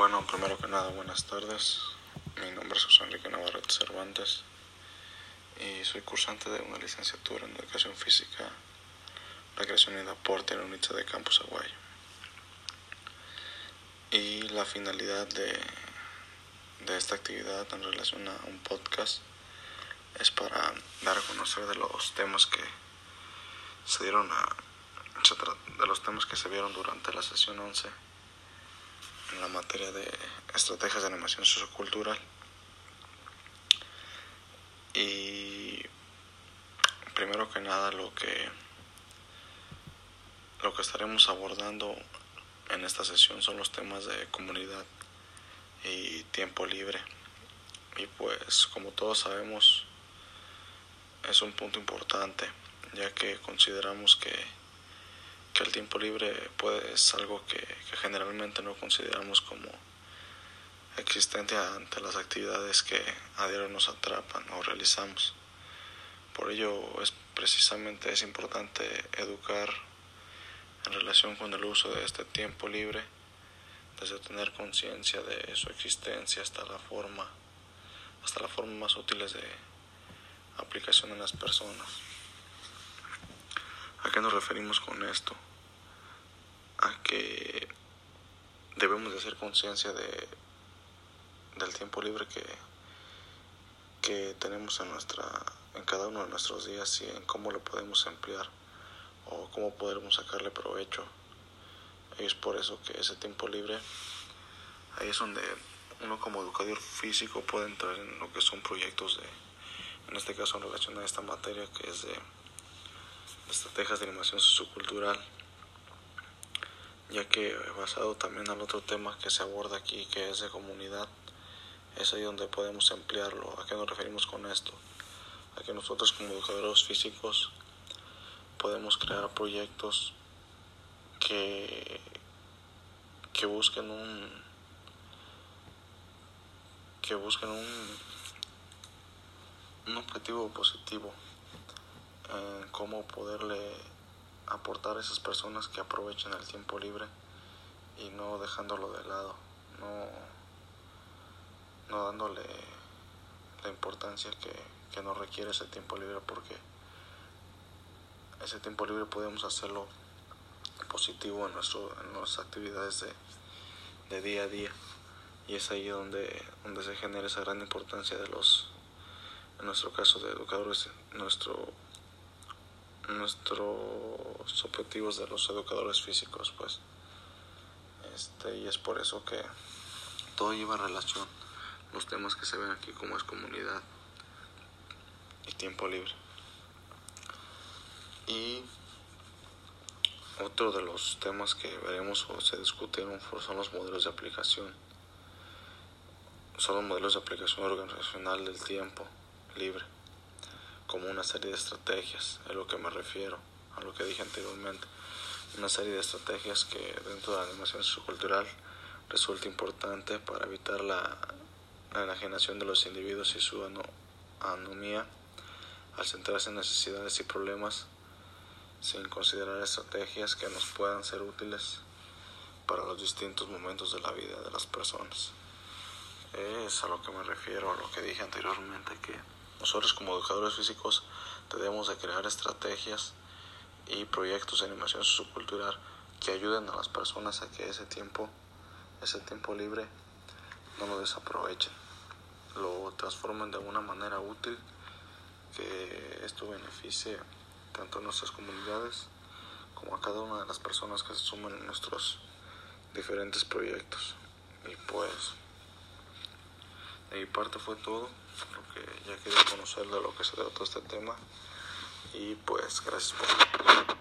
Bueno, primero que nada, buenas tardes. Mi nombre es José Enrique Navarrete Cervantes y soy cursante de una licenciatura en Educación Física, Recreación y Deporte en la Unidad de Campus Aguayo. Y la finalidad de, de esta actividad en relación a un podcast es para dar a conocer de los temas que se dieron a de los temas que se vieron durante la sesión 11 en la materia de estrategias de animación sociocultural. Y primero que nada lo que lo que estaremos abordando en esta sesión son los temas de comunidad y tiempo libre. Y pues como todos sabemos es un punto importante ya que consideramos que que el tiempo libre puede, es algo que, generalmente no consideramos como existente ante las actividades que a diario nos atrapan o realizamos. Por ello es precisamente es importante educar en relación con el uso de este tiempo libre, desde tener conciencia de su existencia hasta la forma, hasta la forma más útiles de aplicación en las personas. ¿A qué nos referimos con esto? A que debemos de hacer conciencia de del tiempo libre que, que tenemos en nuestra en cada uno de nuestros días y en cómo lo podemos emplear o cómo podemos sacarle provecho. Y es por eso que ese tiempo libre ahí es donde uno como educador físico puede entrar en lo que son proyectos de en este caso en relación a esta materia que es de estrategias de animación sociocultural, ya que basado también al otro tema que se aborda aquí, que es de comunidad, es ahí donde podemos emplearlo. ¿A qué nos referimos con esto? A que nosotros como educadores físicos podemos crear proyectos que, que busquen un que busquen un, un objetivo positivo en cómo poderle aportar a esas personas que aprovechen el tiempo libre y no dejándolo de lado, no, no dándole la importancia que, que nos requiere ese tiempo libre porque ese tiempo libre podemos hacerlo positivo en, nuestro, en nuestras actividades de, de día a día. Y es ahí donde, donde se genera esa gran importancia de los, en nuestro caso de educadores, nuestro nuestros objetivos de los educadores físicos, pues. Este, y es por eso que todo lleva relación. Los temas que se ven aquí como es comunidad y tiempo libre. Y otro de los temas que veremos o se discutieron son los modelos de aplicación. Son los modelos de aplicación organizacional del tiempo libre como una serie de estrategias, a lo que me refiero, a lo que dije anteriormente, una serie de estrategias que dentro de la animación sociocultural resulta importante para evitar la, enajenación de los individuos y su anomía al centrarse en necesidades y problemas sin considerar estrategias que nos puedan ser útiles para los distintos momentos de la vida de las personas. Es a lo que me refiero, a lo que dije anteriormente, que nosotros como educadores físicos debemos de crear estrategias y proyectos de animación sociocultural que ayuden a las personas a que ese tiempo, ese tiempo libre, no lo desaprovechen, lo transformen de una manera útil que esto beneficie tanto a nuestras comunidades como a cada una de las personas que se suman en nuestros diferentes proyectos. Y pues, de mi parte fue todo que ya quería conocer de lo que se trató este tema. Y pues gracias por